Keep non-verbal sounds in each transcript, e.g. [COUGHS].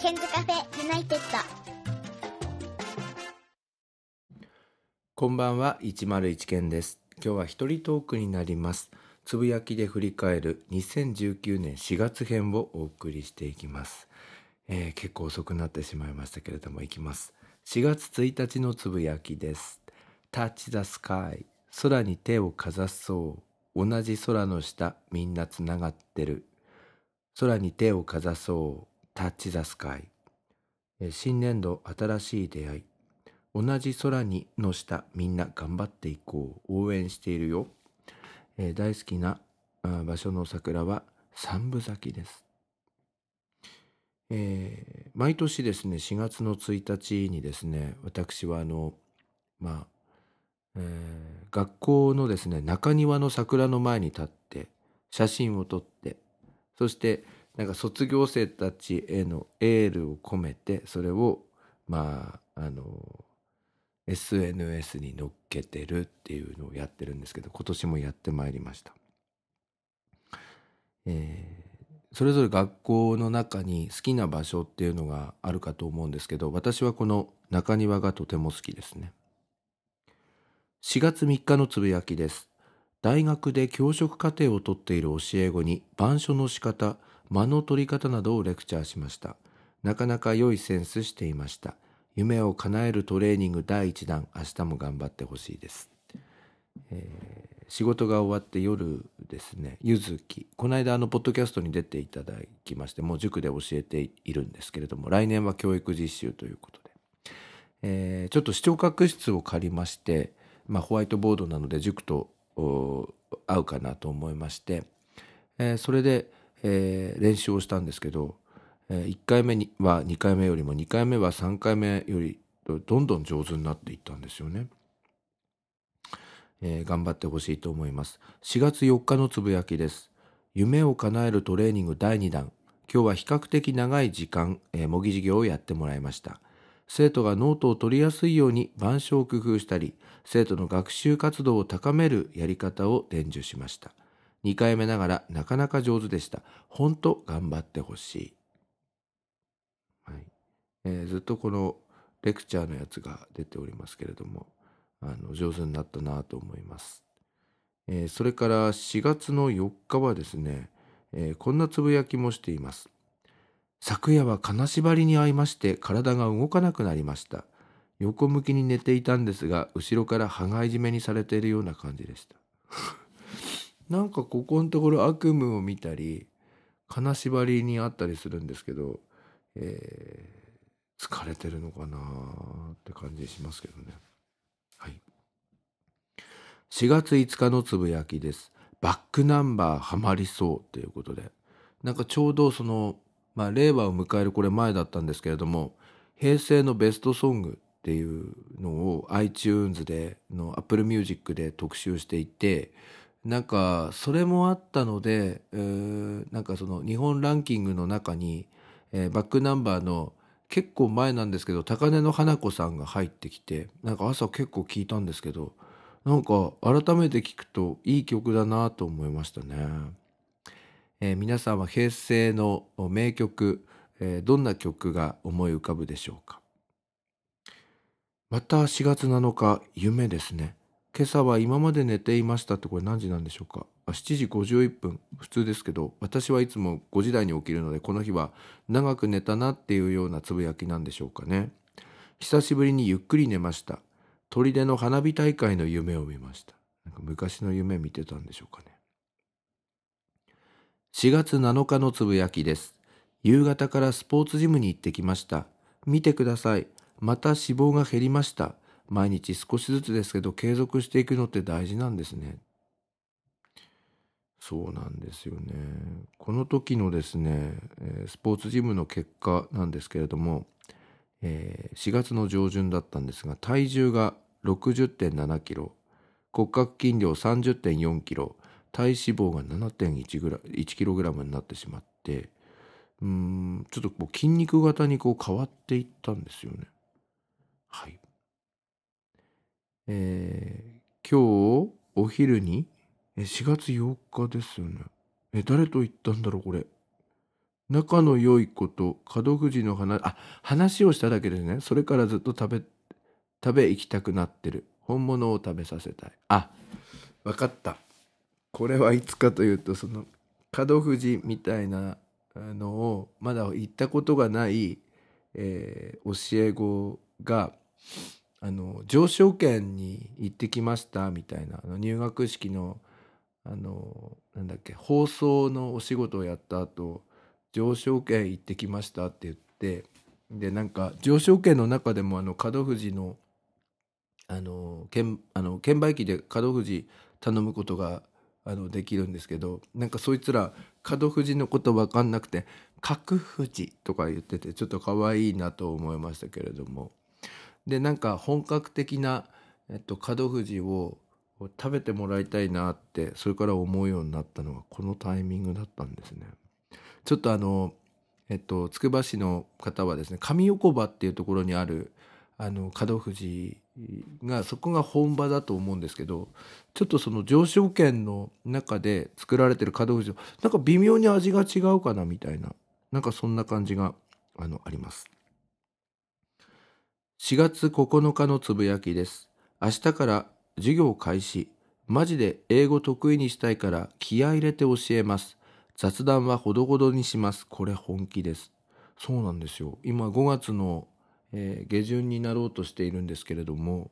ケンズカフェユナイテッド。こんばんは101件です。今日は一人トークになります。つぶやきで振り返る2019年4月編をお送りしていきます、えー結構遅くなってしまいましたけれどもいきます。4月1日のつぶやきです。Touch the sky 空に手をかざそう。同じ空の下みんなつながってる。空に手をかざそう。Touch the sky えー新年度新しい出会い。同じ空にの下みんな頑張っていこう。応援しているよ、えー大好きな場所の桜は三分咲きです、えー毎年ですね4月の1日にですね私はあのまあ、えー学校のですね中庭の桜の前に立って写真を撮ってそしてなんか卒業生たちへのエールを込めてそれをまああの SNS に載っけてるっていうのをやってるんですけど今年もやってまいりました、えーそれぞれ学校の中に好きな場所っていうのがあるかと思うんですけど私はこの中庭がとても好きですね。4月3日のつぶやきです。大学で教職課程を取っている教え子に板書の仕方間の取り方などをレクチャーしました。なかなか良いセンスしていました。夢を叶えるトレーニング第1弾。明日も頑張ってほしいです、えー仕事が終わって夜ですね。ゆずき。この間あのポッドキャストに出ていただきましてもう塾で教えているんですけれども来年は教育実習ということで、えーちょっと視聴覚室を借りまして、まあ、ホワイトボードなので塾とお合うかなと思いまして、えーそれで、えー練習をしたんですけど、え1回目には2回目よりも2回目は3回目よりどんどん上手になっていったんですよね。えー頑張ってほしいと思います。4月4日のつぶやきです。夢を叶えるトレーニング第2弾。今日は比較的長い時間、えー模擬授業をやってもらいました。生徒がノートを取りやすいように板書を工夫したり、生徒の学習活動を高めるやり方を伝授しました。2回目ながらなかなか上手でした。本当頑張ってほしい。はいえーずっとこのレクチャーのやつが出ておりますけれども、あの上手になったなと思います。えーそれから4月の4日はですね、えーこんなつぶやきもしています。昨夜は金縛りに遭いまして体が動かなくなりました。横向きに寝ていたんですが、後ろから羽交い締めにされているような感じでした。なんかここのところ悪夢を見たり、金縛りにあったりするんですけど、えー疲れてるのかなって感じしますけどね。はい。4月5日のつぶやきです。バックナンバーハマりそうということで。なんかちょうどその、まあ令和を迎えるこれ前だったんですけれども、平成のベストソングっていうのを iTunes での Apple Music で特集していて、なんかそれもあったので、えーなんかその日本ランキングの中に、えーバックナンバーの結構前なんですけど高根の花子さんが入ってきてなんか朝結構聞いたんですけどなんか改めて聞くといい曲だなと思いましたね、えー皆さんは平成の名曲、えーどんな曲が思い浮かぶでしょうか？また4月7日夢ですね。今朝は今まで寝ていましたってこれ何時なんでしょうか？あ7時51分。普通ですけど私はいつも5時台に起きるのでこの日は長く寝たなっていうようなつぶやきなんでしょうかね。久しぶりにゆっくり寝ました。砦の花火大会の夢を見ました。なんか昔の夢見てたんでしょうかね。4月7日のつぶやきです。夕方からスポーツジムに行ってきました。見てください。また脂肪が減りました。毎日少しずつですけど継続していくのって大事なんですね。そうなんですよね。この時のですねスポーツジムの結果なんですけれども、え4月の上旬だったんですが体重が60.7キロ骨格筋量30.4キロ体脂肪が7.1キログラムになってしまってうんちょっとこう筋肉型にこう変わっていったんですよね。はい。えー今日お昼にえ4月8日ですよね。え誰と行ったんだろうこれ。仲の良いこと門藤の話あ話をしただけですね。それからずっと食べ食べ行きたくなってる。本物を食べさせたい。あ分かった。これはいつかというとその門藤みたいなのをまだ行ったことがない、えー、教え子があの上昇圏に行ってきましたみたいなあの入学式のあのなんだっけ放送のお仕事をやった後上昇圏行ってきましたって言ってでなんか上昇圏の中でもあの門藤のあの券あの券売機で門藤頼むことがあのできるんですけどなんかそいつら門藤のこと分かんなくて角藤とか言っててちょっと可愛いなと思いましたけれども。でなんか本格的な、えっと、門藤を食べてもらいたいなってそれから思うようになったのがこのタイミングだったんですね。ちょっとあのえっとつくば市の方はですね上横場っていうところにあるあの門藤がそこが本場だと思うんですけどちょっとその上昇圏の中で作られてる門藤なんか微妙に味が違うかなみたいななんかそんな感じがあのあります4月9日のつぶやきです。明日から授業開始。マジで英語得意にしたいから気合入れて教えます。雑談はほどほどにします。これ本気です。そうなんですよ。今5月の、えー、下旬になろうとしているんですけれども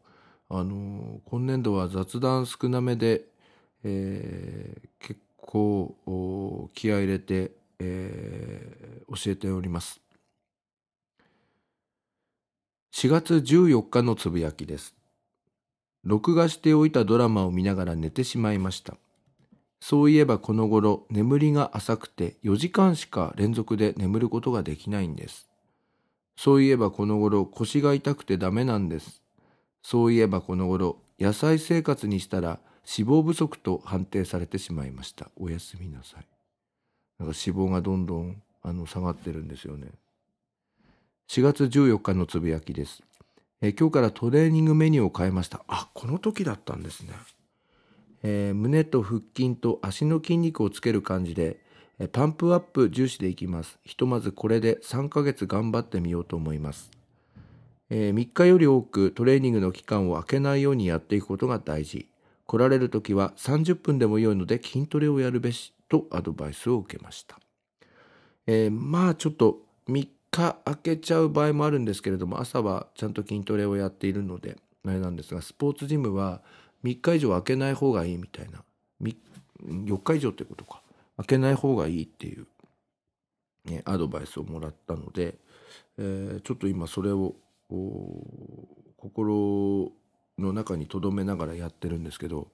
あのー、今年度は雑談少なめで、えー、結構気合入れて、えー、教えております。4月14日のつぶやきです録画しておいたドラマを見ながら寝てしまいました。そういえばこの頃眠りが浅くて4時間しか連続で眠ることができないんです。そういえばこの頃腰が痛くてダメなんです。そういえばこの頃野菜生活にしたら脂肪不足と判定されてしまいました。おやすみなさい。なんか脂肪がどんどんあの下がってるんですよね。4月14日のつぶやきです。え今日からトレーニングメニューを変えました。あ、この時だったんですね。えー、胸と腹筋と足の筋肉をつける感じで、えパンプアップ重視でいきます。ひとまずこれで3ヶ月頑張ってみようと思います。えー、3日より多くトレーニングの期間を空けないようにやっていくことが大事。来られる時は30分でも良いので筋トレをやるべしとアドバイスを受けました。えー、まあちょっと3日空けちゃう場合もあるんですけれども朝はちゃんと筋トレをやっているのであれなんですがスポーツジムは3日以上空けない方がいいみたいな。4日以上ってことか。開けない方がいいっていう、ね、アドバイスをもらったので、えー、ちょっと今それを心の中に留めながらやってるんですけど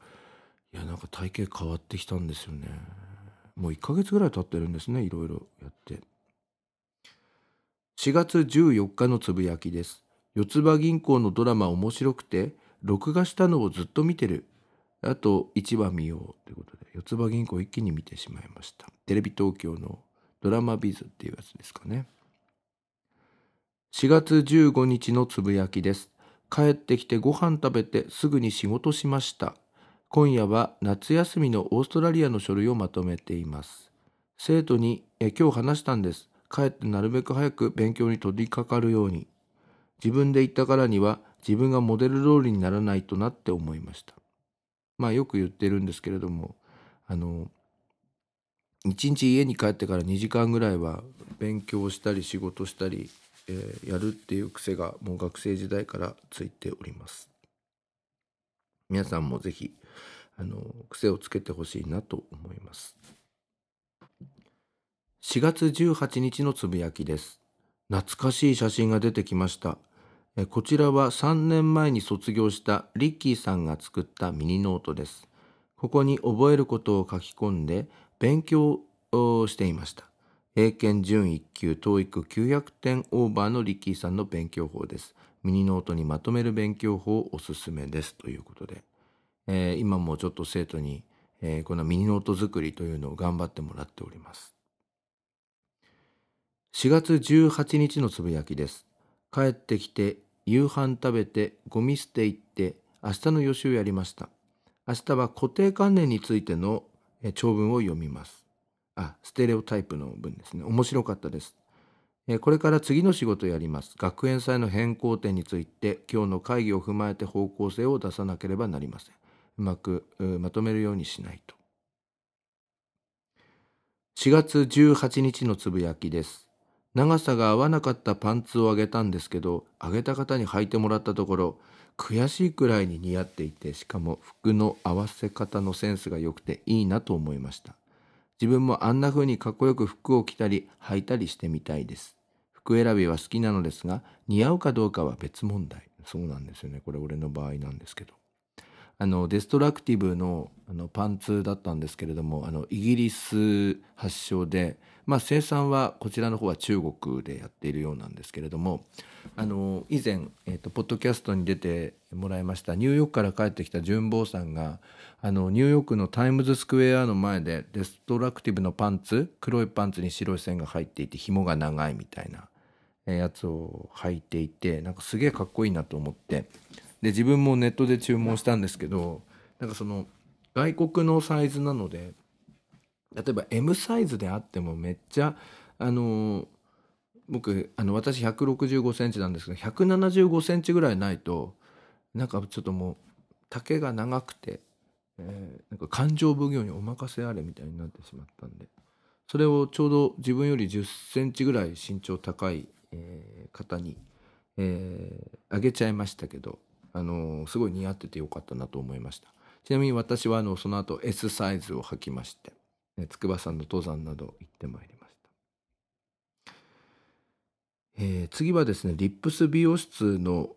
いやなんか体型変わってきたんですよね。もう1ヶ月ぐらい経ってるんですねいろいろやって。4月14日のつぶやきです。四つ葉銀行のドラマ面白くて、録画したのをずっと見てる。あと1話見ようということで、四つ葉銀行一気に見てしまいました。テレビ東京のドラマビズっていうやつですかね。4月15日のつぶやきです。帰ってきてご飯食べてすぐに仕事しました。今夜は夏休みのオーストラリアの書類をまとめています。生徒にえ今日話したんです。帰ってなるべく早く勉強に取り掛かるように自分で言ったからには自分がモデル通りにならないとなって思いました。まあよく言ってるんですけれどもあの一日家に帰ってから2時間ぐらいは勉強したり仕事したり、えー、やるっていう癖がもう学生時代からついております。皆さんもぜひあの癖をつけてほしいなと思います。4月18日のつぶやきです。懐かしい写真が出てきました。こちらは3年前に卒業したリッキーさんが作ったミニノートです。ここに覚えることを書き込んで勉強をしていました。英検準1級 TOEIC900 点オーバーのリッキーさんの勉強法です。ミニノートにまとめる勉強法おすすめですということで、えー、今もちょっと生徒に、えー、このミニノート作りというのを頑張ってもらっております。4月18日のつぶやきです。帰ってきて夕飯食べてゴミ捨て行って明日の予習やりました。明日は固定観念についての長文を読みます。あステレオタイプの文ですね面白かったですこれから次の仕事をやります学園祭の変更点について今日の会議を踏まえて方向性を出さなければなりませんうまくまとめるようにしないと4月18日のつぶやきです長さが合わなかったパンツをあげたんですけどあげた方に履いてもらったところ悔しいくらいに似合っていてしかも服の合わせ方のセンスが良くていいなと思いました。自分もあんな風にかっこよく服を着たり履いたりしてみたいです。服選びは好きなのですが似合うかどうかは別問題。そうなんですよね。これ俺の場合なんですけど。あのデストラクティブのあのパンツだったんですけれどもあのイギリス発祥で、まあ、生産はこちらの方は中国でやっているようなんですけれどもあの以前、えーと、ポッドキャストに出てもらいましたニューヨークから帰ってきた純坊さんがあのニューヨークのタイムズスクエアの前でデストラクティブのパンツ黒いパンツに白い線が入っていて紐が長いみたいなやつを履いていてなんかすげえかっこいいなと思ってで自分もネットで注文したんですけどなんかその外国のサイズなので例えば M サイズであってもめっちゃあの僕あの私165センチなんですけど175センチぐらいないとなんかちょっともう丈が長くて、えー、なんか感情奉行にお任せあれみたいになってしまったんでそれをちょうど自分より10センチぐらい身長高い、えー、方に、えー、あげちゃいましたけどあのすごい似合っててよかったなと思いました。ちなみに私はあのその後 S サイズを履きまして筑波山の登山など行ってまいりました、えー、次はですねリップス美容室の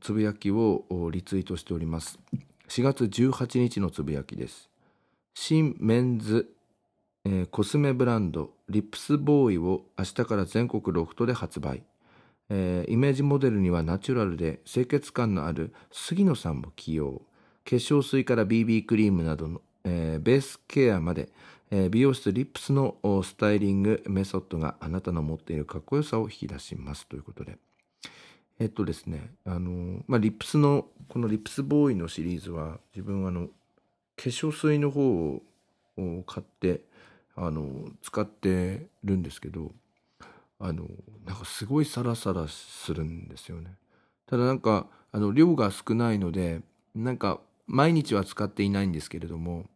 つぶやきをリツイートしております。4月18日のつぶやきです。新メンズ、えー、コスメブランドリップスボーイを明日から全国ロフトで発売。えー、イメージモデルにはナチュラルで清潔感のある杉野さんも起用。化粧水から BB クリームなどの、えー、ベースケアまで、えー、美容室リップスのスタイリングメソッドがあなたの持っているかっこよさを引き出します。ということで。えっとですねあのまあリップスのこのリップスボーイのシリーズは自分はあの化粧水の方を買ってあの使ってるんですけどあのなんかすごいサラサラするんですよね。ただなんかあの量が少ないのでなんか毎日は使っていないんですけれども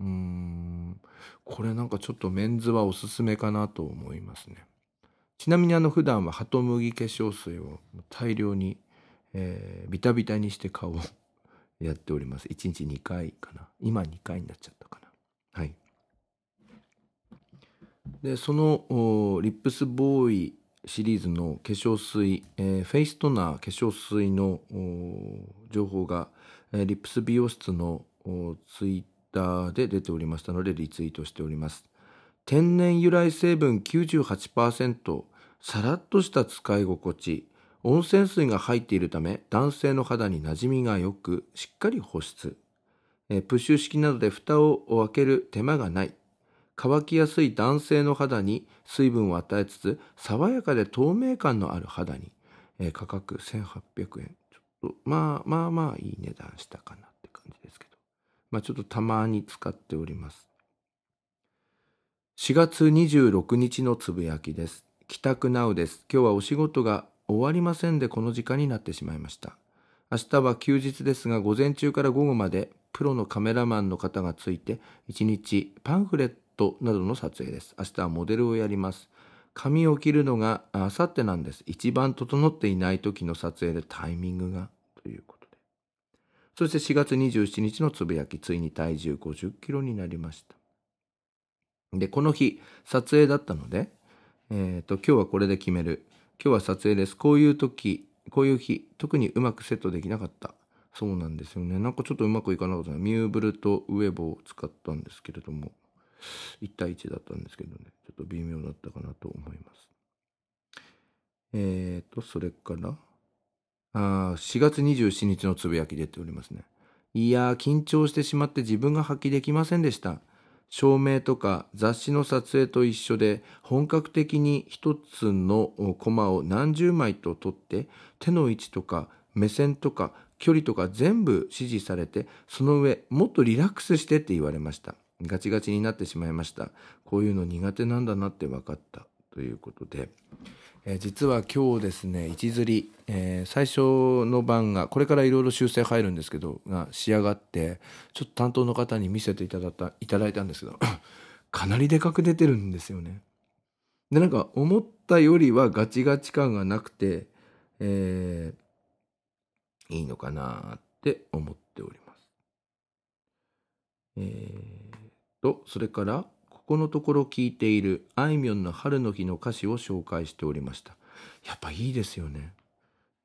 うーんこれなんかちょっとメンズはおすすめかなと思いますね。ちなみにあの普段はハトムギ化粧水を大量に、えー、ビタビタにして顔を [LAUGHS] やっております。1日2回かな。今2回になっちゃったかな。はい。でそのリップスボーイシリーズの化粧水、えー、フェイストナー化粧水の情報が、えー、リップス美容室のツイッターで出ておりましたのでリツイートしております。天然由来成分98%さらっとした使い心地温泉水が入っているため男性の肌に馴染みがよくしっかり保湿、えー、プッシュ式などで蓋を開ける手間がない。乾きやすい男性の肌に水分を与えつつ爽やかで透明感のある肌に、えー、価格1800円。ちょっとまあまあまあいい値段したかなって感じですけど。まあちょっとたまに使っております。4月26日のつぶやきです。帰宅なうです。今日はお仕事が終わりませんでこの時間になってしまいました。明日は休日ですが午前中から午後までプロのカメラマンの方がついて1日パンフレットなどの撮影です。明日はモデルをやります。髪を切るのがあさってなんです。一番整っていない時の撮影でタイミングがということで。そして4月27日のつぶやき、ついに体重50キロになりました。で、この日、撮影だったので、えっ、ー、と、今日はこれで決める。今日は撮影です。こういう時、こういう日、特にうまくセットできなかった。そうなんですよね。なんかちょっとうまくいかなかったミューブルとウェボを使ったんですけれども、1対1だったんですけどね、ちょっと微妙だったかなと思います。えーと、それから、あ4月27日のつぶやき出ておりますね。いやー、緊張してしまって自分が発揮できませんでした。照明とか雑誌の撮影と一緒で本格的に一つのコマを何十枚と撮って手の位置とか目線とか距離とか全部指示されてその上もっとリラックスしてって言われましたガチガチになってしまいましたこういうの苦手なんだなって分かったということで、えー、実は今日ですね一釣り、えー、最初の番がこれからいろいろ修正入るんですけどが仕上がってちょっと担当の方に見せていただいたいただいたんですけど [COUGHS] かなりでかく出てるんですよね。でなんか思ったよりはガチガチ感がなくて、えー、いいのかなって思っております。えー、とそれからここのところ聞いているあいみょんの春の日の歌詞を紹介しておりました。やっぱいいですよね。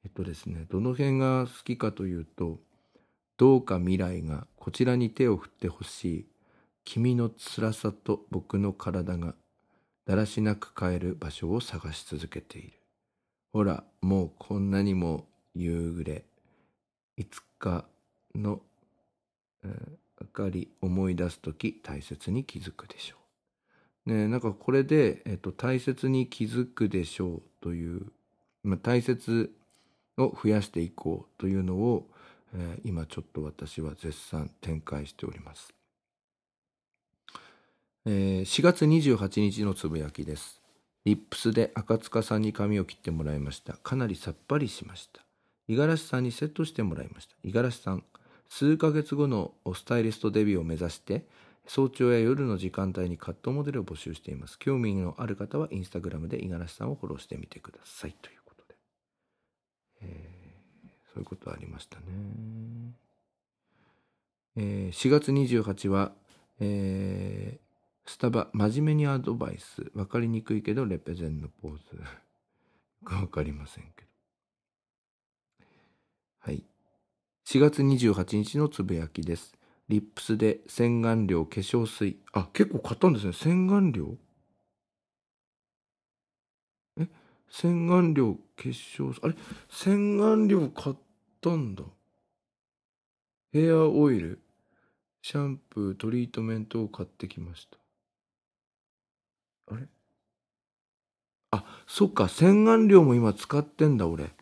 えっとですね、どの辺が好きかというと、どうか未来がこちらに手を振ってほしい。君の辛さと僕の体がだらしなく帰る場所を探し続けている。ほら、もうこんなにも夕暮れ。いつかの、えー、かり思い出す時大切に気づくでしょう。ねなんかこれで、えっと、大切に気づくでしょうという、まあ、大切を増やしていこうというのを、えー、今ちょっと私は絶賛展開しております。えー、4月28日のつぶやきです。リップスで赤塚さんに髪を切ってもらいました。かなりさっぱりしました。五十嵐さんにセットしてもらいました。五十嵐さん、数ヶ月後のスタイリストデビューを目指して、早朝や夜の時間帯にカットモデルを募集しています。興味のある方はインスタグラムで五十嵐さんをフォローしてみてください。ということで。えー、そういうことありましたね。えー、4月28は、えー、スタバ、真面目にアドバイス。わかりにくいけど、レペゼンのポーズ。[LAUGHS] わかりませんけど。はい。4月28日のつぶやきです。リップスで洗顔料、化粧水。あ、結構買ったんですね。洗顔料？え？洗顔料、化粧水？あれ？洗顔料買ったんだ。ヘアオイル、シャンプー、トリートメントを買ってきました。あれ？あ、そっか。洗顔料も今使ってんだ、俺。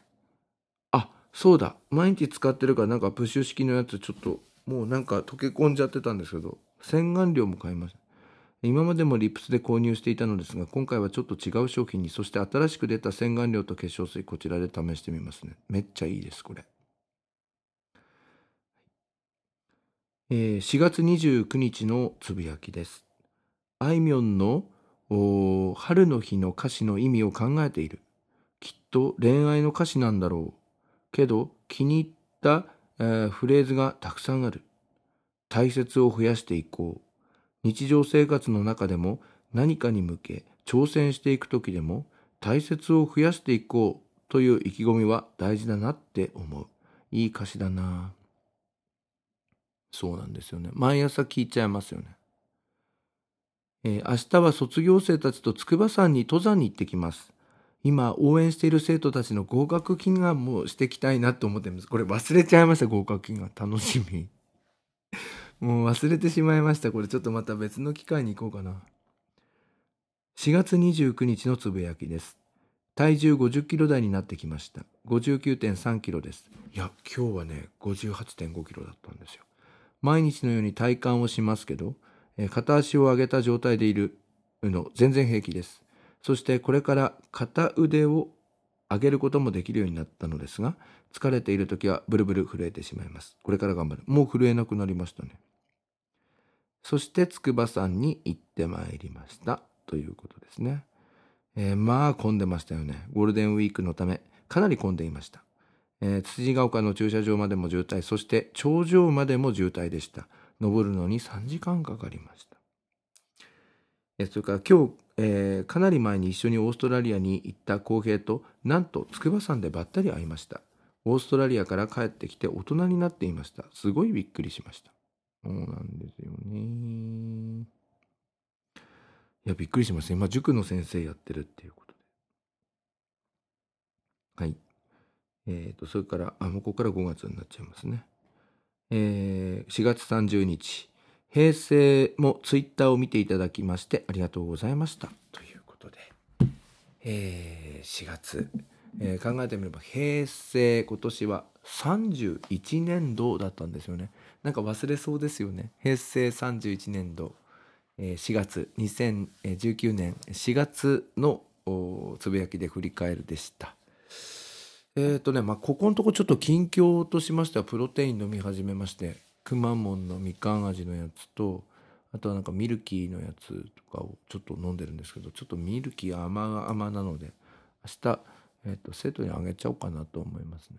そうだ。毎日使ってるからなんかプッシュ式のやつちょっともうなんか溶け込んじゃってたんですけど、洗顔料も買いました。今までもリップスで購入していたのですが、今回はちょっと違う商品に、そして新しく出た洗顔料と化粧水、こちらで試してみますね。めっちゃいいです、これ。えー、4月29日のつぶやきです。あいみょんの春の日の歌詞の意味を考えている。きっと恋愛の歌詞なんだろう。けど気に入った、えー、フレーズがたくさんある。大切を増やしていこう。日常生活の中でも何かに向け挑戦していく時でも大切を増やしていこうという意気込みは大事だなって思う。いい歌詞だな。そうなんですよね。毎朝聞いちゃいますよね。えー、明日は卒業生たちと筑波山に登山に行ってきます。今応援している生徒たちの合格祈願もしていきたいなと思ってます。これ忘れちゃいました、合格祈願。楽しみ。[LAUGHS] もう忘れてしまいました。これちょっとまた別の機会に行こうかな。4月29日のつぶやきです。体重50キロ台になってきました。59.3キロです。いや、今日はね、58.5キロだったんですよ。毎日のように体幹をしますけど、え片足を上げた状態でいるの全然平気です。そしてこれから片腕を上げることもできるようになったのですが、疲れている時はブルブル震えてしまいます。これから頑張る。もう震えなくなりましたね。そして筑波山に行ってまいりました。ということですね。えー、まあ混んでましたよね。ゴールデンウィークのため、かなり混んでいました。えー、辻ヶ丘の駐車場までも渋滞、そして頂上までも渋滞でした。登るのに3時間かかりました。それから今日えー、かなり前に一緒にオーストラリアに行った浩平となんと筑波山でばったり会いました。オーストラリアから帰ってきて大人になっていました。すごいびっくりしました。そうなんですよね。いやびっくりしました。今塾の先生やってるっていうことで。はい。えっ、ー、とそれからあもうここから5月になっちゃいますね。えー、4月30日。平成もツイッターを見ていただきましてありがとうございました。ということで、えー、4月、えー、考えてみれば平成今年は31年度だったんですよね。なんか忘れそうですよね。平成31年度。え4月2019年4月のつぶやきで振り返るでした。えっ、とね、まあ、ここのとこちょっと近況としましてはプロテイン飲み始めましてくまモンのみかん味のやつとあとはなんかミルキーのやつとかをちょっと飲んでるんですけどちょっとミルキー甘々なので明日、えー、と生徒にあげちゃおうかなと思いますね。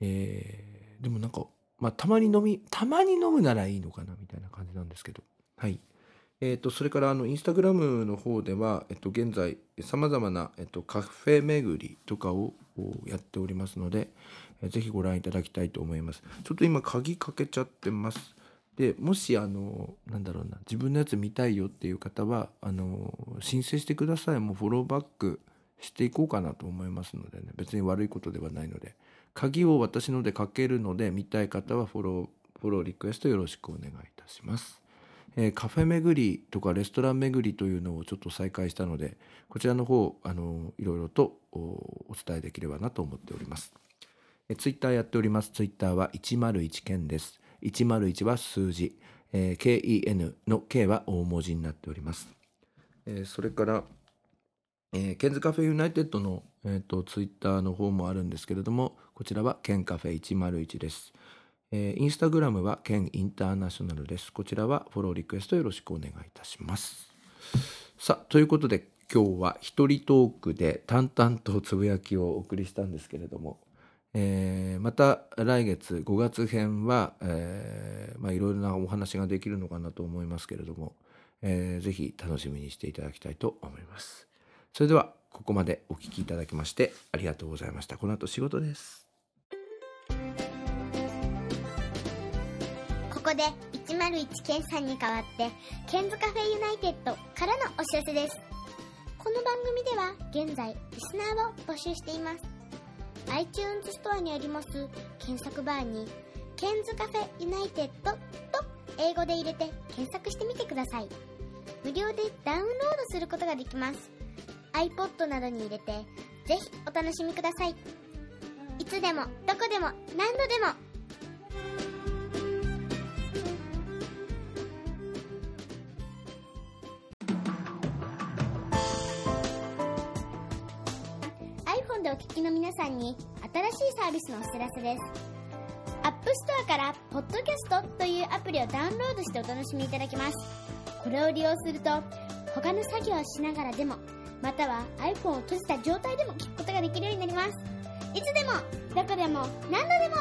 えーでもなんか、まあ、たまに飲みたまに飲むならいいのかなみたいな感じなんですけどはい。えー、とそれからあのインスタグラムの方では、えっと、現在さまざまな、えっと、カフェ巡りとかをやっておりますので、ぜひご覧いただきたいと思います。ちょっと今鍵かけちゃってます。でもしあのなんだろうな自分のやつ見たいよっていう方はあの申請してくださいもうフォローバックしていこうかなと思いますのでね別に悪いことではないので鍵を私のでかけるので見たい方はフォローフォローリクエストよろしくお願いいたします。えーカフェ巡りとかレストラン巡りというのをちょっと再開したのでこちらの方あのいろいろとおお伝えできればなと思っております。えツイッターやっております。ツイッターは101件です。101は数字、えー KEN の K は大文字になっております。えーそれから、えーケンズカフェユナイテッドの、えー、とツイッターの方もあるんですけれども、こちらはケンカフェ101です。えーインスタグラムはケンインターナショナルです。こちらはフォローリクエストよろしくお願いいたします。さあということで今日は一人トークで淡々とつぶやきをお送りしたんですけれども、えーまた来月5月編は、えーまあ、いろいろなお話ができるのかなと思いますけれども、えーぜひ楽しみにしていただきたいと思います。それではここまでお聞きいただきましてありがとうございました。この後仕事です。ここで101ケンさんに代わってケンズカフェユナイテッドからのお知らせですこの番組では現在リスナーを募集しています iTunes ストアにあります検索バーにケンズカフェユナイテッドと英語で入れて検索してみてください。無料でダウンロードすることができます。iPod などに入れてぜひお楽しみください。いつでもどこでも何度でもんに新しいサービスのお知らせです。App Store から「ポッドキャスト」というアプリをダウンロードしてお楽しみいただけます。これを利用すると他の作業をしながらでもまたは iPhone を閉じた状態でも聞くことができるようになります。いつでもどこでも何度でも